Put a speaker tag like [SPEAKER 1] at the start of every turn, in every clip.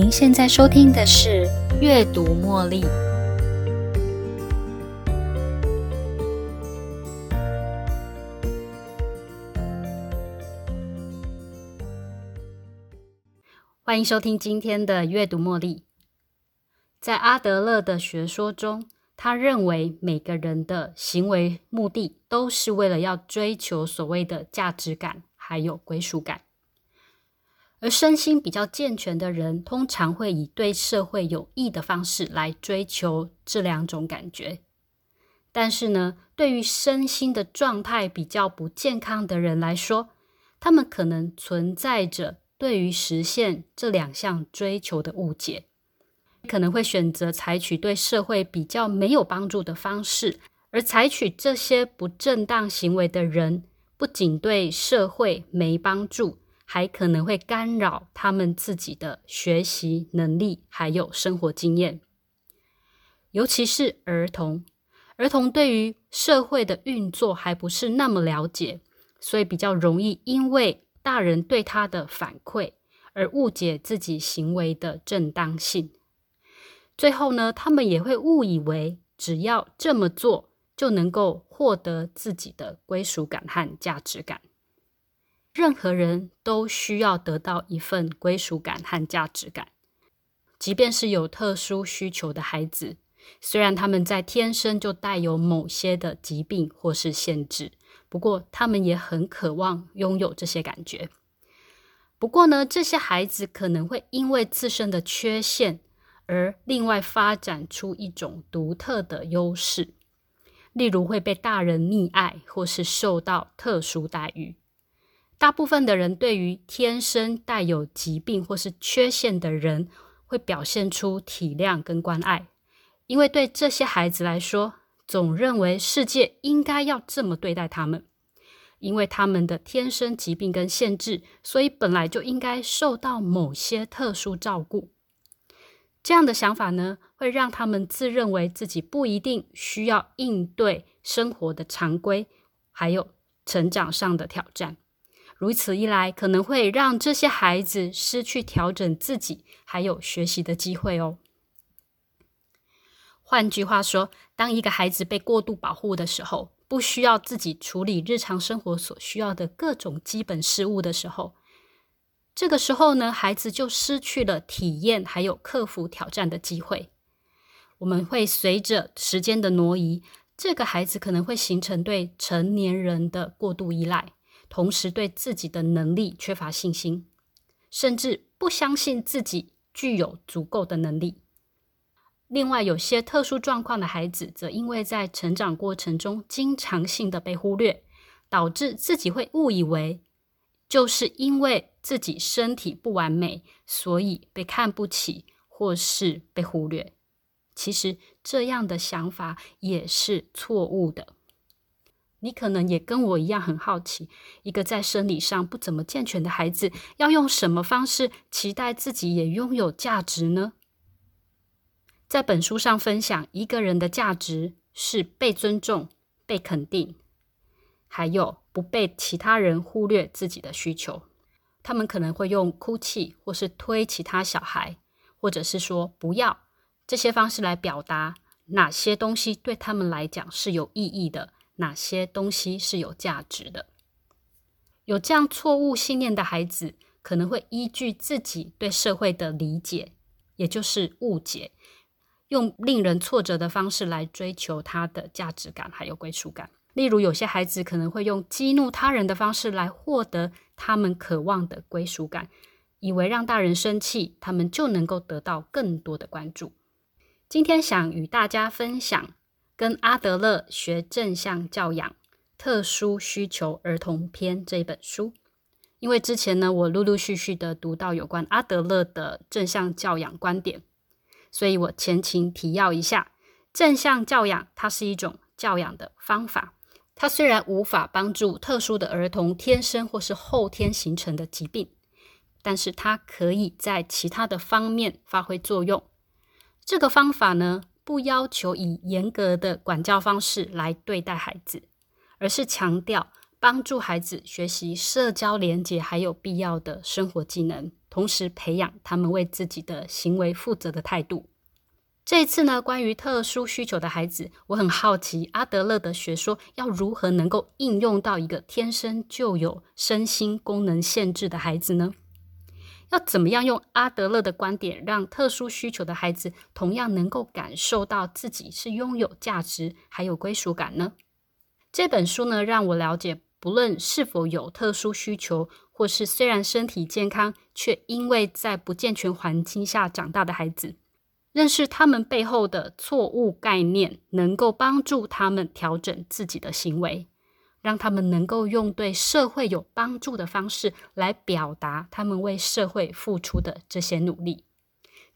[SPEAKER 1] 您现在收听的是《阅读茉莉》。欢迎收听今天的《阅读茉莉》。在阿德勒的学说中，他认为每个人的行为目的都是为了要追求所谓的价值感，还有归属感。而身心比较健全的人，通常会以对社会有益的方式来追求这两种感觉。但是呢，对于身心的状态比较不健康的人来说，他们可能存在着对于实现这两项追求的误解，可能会选择采取对社会比较没有帮助的方式。而采取这些不正当行为的人，不仅对社会没帮助。还可能会干扰他们自己的学习能力，还有生活经验。尤其是儿童，儿童对于社会的运作还不是那么了解，所以比较容易因为大人对他的反馈而误解自己行为的正当性。最后呢，他们也会误以为只要这么做就能够获得自己的归属感和价值感。任何人都需要得到一份归属感和价值感，即便是有特殊需求的孩子，虽然他们在天生就带有某些的疾病或是限制，不过他们也很渴望拥有这些感觉。不过呢，这些孩子可能会因为自身的缺陷而另外发展出一种独特的优势，例如会被大人溺爱，或是受到特殊待遇。大部分的人对于天生带有疾病或是缺陷的人，会表现出体谅跟关爱，因为对这些孩子来说，总认为世界应该要这么对待他们，因为他们的天生疾病跟限制，所以本来就应该受到某些特殊照顾。这样的想法呢，会让他们自认为自己不一定需要应对生活的常规，还有成长上的挑战。如此一来，可能会让这些孩子失去调整自己还有学习的机会哦。换句话说，当一个孩子被过度保护的时候，不需要自己处理日常生活所需要的各种基本事物的时候，这个时候呢，孩子就失去了体验还有克服挑战的机会。我们会随着时间的挪移，这个孩子可能会形成对成年人的过度依赖。同时对自己的能力缺乏信心，甚至不相信自己具有足够的能力。另外，有些特殊状况的孩子，则因为在成长过程中经常性的被忽略，导致自己会误以为，就是因为自己身体不完美，所以被看不起或是被忽略。其实，这样的想法也是错误的。你可能也跟我一样很好奇，一个在生理上不怎么健全的孩子，要用什么方式期待自己也拥有价值呢？在本书上分享，一个人的价值是被尊重、被肯定，还有不被其他人忽略自己的需求。他们可能会用哭泣，或是推其他小孩，或者是说不要这些方式来表达哪些东西对他们来讲是有意义的。哪些东西是有价值的？有这样错误信念的孩子，可能会依据自己对社会的理解，也就是误解，用令人挫折的方式来追求他的价值感还有归属感。例如，有些孩子可能会用激怒他人的方式来获得他们渴望的归属感，以为让大人生气，他们就能够得到更多的关注。今天想与大家分享。跟阿德勒学正向教养特殊需求儿童篇这一本书，因为之前呢，我陆陆续续的读到有关阿德勒的正向教养观点，所以我前情提要一下，正向教养它是一种教养的方法，它虽然无法帮助特殊的儿童天生或是后天形成的疾病，但是它可以在其他的方面发挥作用。这个方法呢？不要求以严格的管教方式来对待孩子，而是强调帮助孩子学习社交连接，还有必要的生活技能，同时培养他们为自己的行为负责的态度。这一次呢，关于特殊需求的孩子，我很好奇阿德勒的学说要如何能够应用到一个天生就有身心功能限制的孩子呢？要怎么样用阿德勒的观点，让特殊需求的孩子同样能够感受到自己是拥有价值还有归属感呢？这本书呢，让我了解，不论是否有特殊需求，或是虽然身体健康，却因为在不健全环境下长大的孩子。认识他们背后的错误概念，能够帮助他们调整自己的行为，让他们能够用对社会有帮助的方式来表达他们为社会付出的这些努力，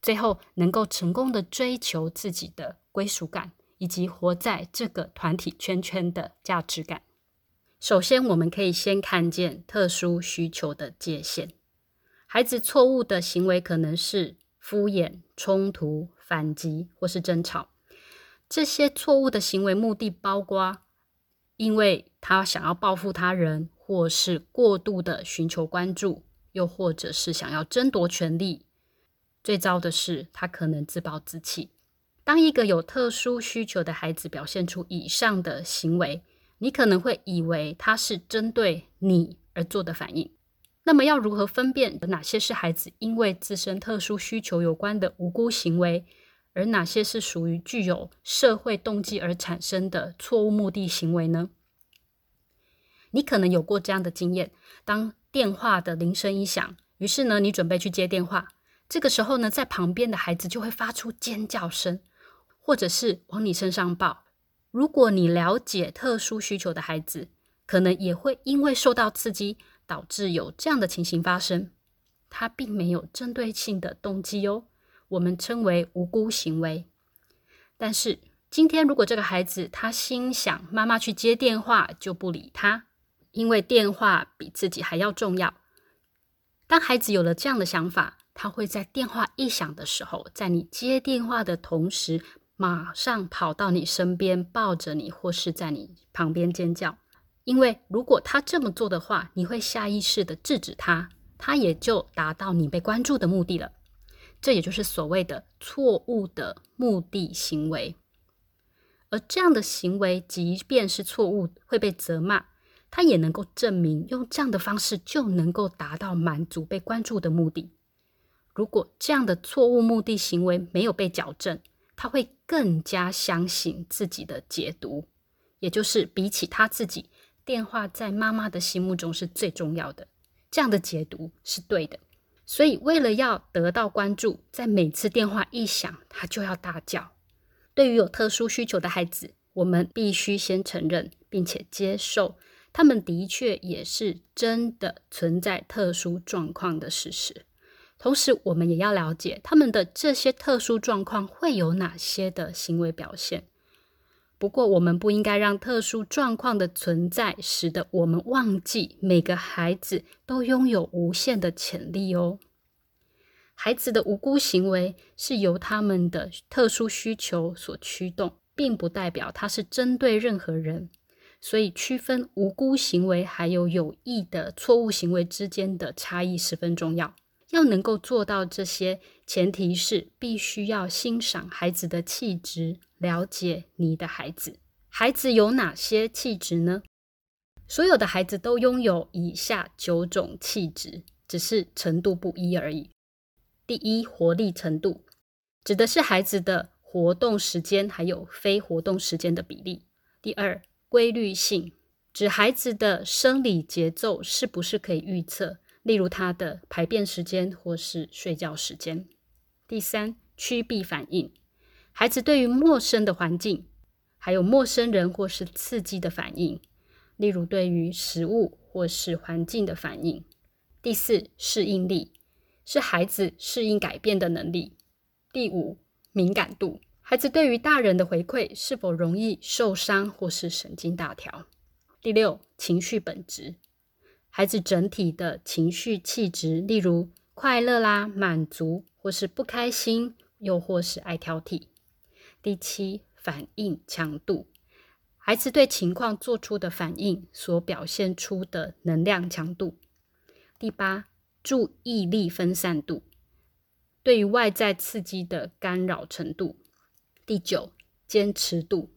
[SPEAKER 1] 最后能够成功的追求自己的归属感，以及活在这个团体圈圈的价值感。首先，我们可以先看见特殊需求的界限，孩子错误的行为可能是。敷衍、冲突、反击或是争吵，这些错误的行为目的包括：因为他想要报复他人，或是过度的寻求关注，又或者是想要争夺权力。最糟的是，他可能自暴自弃。当一个有特殊需求的孩子表现出以上的行为，你可能会以为他是针对你而做的反应。那么要如何分辨哪些是孩子因为自身特殊需求有关的无辜行为，而哪些是属于具有社会动机而产生的错误目的行为呢？你可能有过这样的经验：当电话的铃声一响，于是呢，你准备去接电话，这个时候呢，在旁边的孩子就会发出尖叫声，或者是往你身上抱。如果你了解特殊需求的孩子，可能也会因为受到刺激。导致有这样的情形发生，他并没有针对性的动机哦，我们称为无辜行为。但是今天如果这个孩子他心想妈妈去接电话就不理他，因为电话比自己还要重要。当孩子有了这样的想法，他会在电话一响的时候，在你接电话的同时，马上跑到你身边抱着你，或是在你旁边尖叫。因为如果他这么做的话，你会下意识的制止他，他也就达到你被关注的目的了。这也就是所谓的错误的目的行为。而这样的行为，即便是错误，会被责骂，他也能够证明用这样的方式就能够达到满足被关注的目的。如果这样的错误目的行为没有被矫正，他会更加相信自己的解读，也就是比起他自己。电话在妈妈的心目中是最重要的，这样的解读是对的。所以，为了要得到关注，在每次电话一响，他就要大叫。对于有特殊需求的孩子，我们必须先承认并且接受，他们的确也是真的存在特殊状况的事实。同时，我们也要了解他们的这些特殊状况会有哪些的行为表现。不过，我们不应该让特殊状况的存在使得我们忘记每个孩子都拥有无限的潜力哦。孩子的无辜行为是由他们的特殊需求所驱动，并不代表他是针对任何人。所以，区分无辜行为还有有意的错误行为之间的差异十分重要。要能够做到这些，前提是必须要欣赏孩子的气质。了解你的孩子，孩子有哪些气质呢？所有的孩子都拥有以下九种气质，只是程度不一而已。第一，活力程度，指的是孩子的活动时间还有非活动时间的比例。第二，规律性，指孩子的生理节奏是不是可以预测，例如他的排便时间或是睡觉时间。第三，趋避反应。孩子对于陌生的环境，还有陌生人或是刺激的反应，例如对于食物或是环境的反应。第四，适应力是孩子适应改变的能力。第五，敏感度，孩子对于大人的回馈是否容易受伤或是神经大条。第六，情绪本质，孩子整体的情绪气质，例如快乐啦、满足或是不开心，又或是爱挑剔。第七，反应强度，孩子对情况做出的反应所表现出的能量强度。第八，注意力分散度，对于外在刺激的干扰程度。第九，坚持度。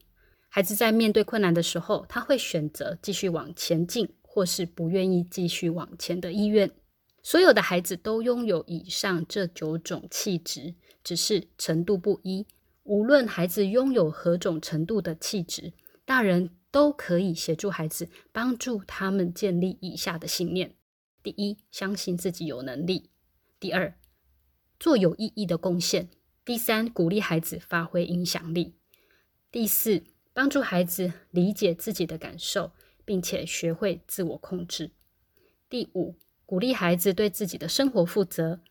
[SPEAKER 1] 孩子在面对困难的时候，他会选择继续往前进，或是不愿意继续往前的意愿。所有的孩子都拥有以上这九种气质，只是程度不一。无论孩子拥有何种程度的气质，大人都可以协助孩子，帮助他们建立以下的信念：第一，相信自己有能力；第二，做有意义的贡献；第三，鼓励孩子发挥影响力；第四，帮助孩子理解自己的感受，并且学会自我控制；第五，鼓励孩子对自己的生活负责，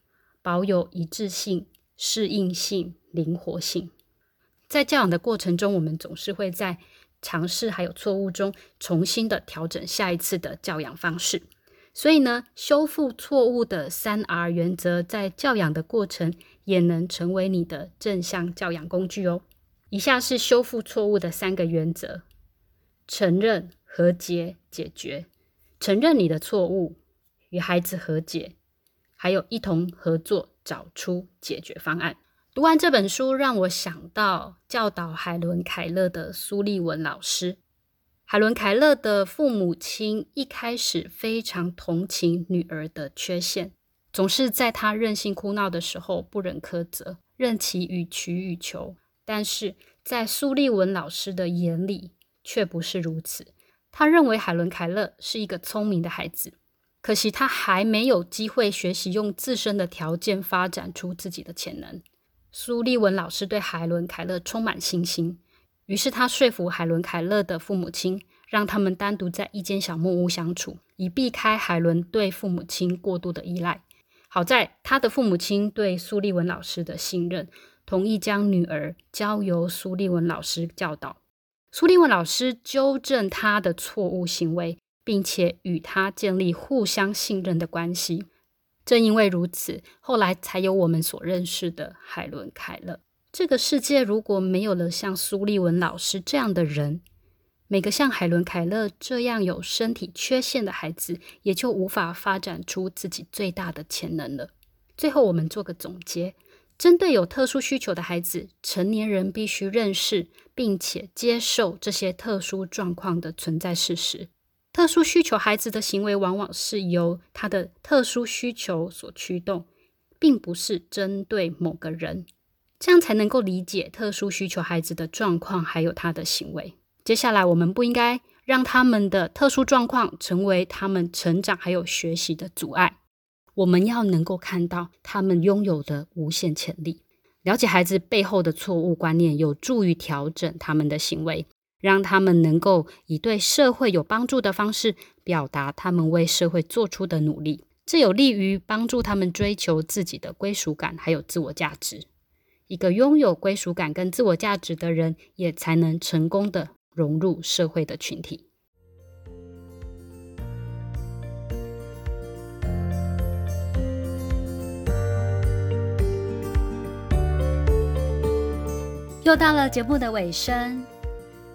[SPEAKER 1] 保有一致性、适应性、灵活性。在教养的过程中，我们总是会在尝试还有错误中，重新的调整下一次的教养方式。所以呢，修复错误的三 R 原则，在教养的过程也能成为你的正向教养工具哦。以下是修复错误的三个原则：承认、和解、解决。承认你的错误，与孩子和解，还有一同合作，找出解决方案。读完这本书，让我想到教导海伦·凯勒的苏利文老师。海伦·凯勒的父母亲一开始非常同情女儿的缺陷，总是在她任性哭闹的时候不忍苛责，任其予取予求。但是在苏利文老师的眼里，却不是如此。他认为海伦·凯勒是一个聪明的孩子，可惜他还没有机会学习用自身的条件发展出自己的潜能。苏利文老师对海伦·凯勒充满信心，于是他说服海伦·凯勒的父母亲，让他们单独在一间小木屋相处，以避开海伦对父母亲过度的依赖。好在他的父母亲对苏利文老师的信任，同意将女儿交由苏利文老师教导。苏利文老师纠正他的错误行为，并且与他建立互相信任的关系。正因为如此，后来才有我们所认识的海伦·凯勒。这个世界如果没有了像苏利文老师这样的人，每个像海伦·凯勒这样有身体缺陷的孩子，也就无法发展出自己最大的潜能了。最后，我们做个总结：针对有特殊需求的孩子，成年人必须认识并且接受这些特殊状况的存在事实。特殊需求孩子的行为往往是由他的特殊需求所驱动，并不是针对某个人，这样才能够理解特殊需求孩子的状况还有他的行为。接下来，我们不应该让他们的特殊状况成为他们成长还有学习的阻碍。我们要能够看到他们拥有的无限潜力，了解孩子背后的错误观念，有助于调整他们的行为。让他们能够以对社会有帮助的方式表达他们为社会做出的努力，这有利于帮助他们追求自己的归属感还有自我价值。一个拥有归属感跟自我价值的人，也才能成功的融入社会的群体。又到了节目的尾声。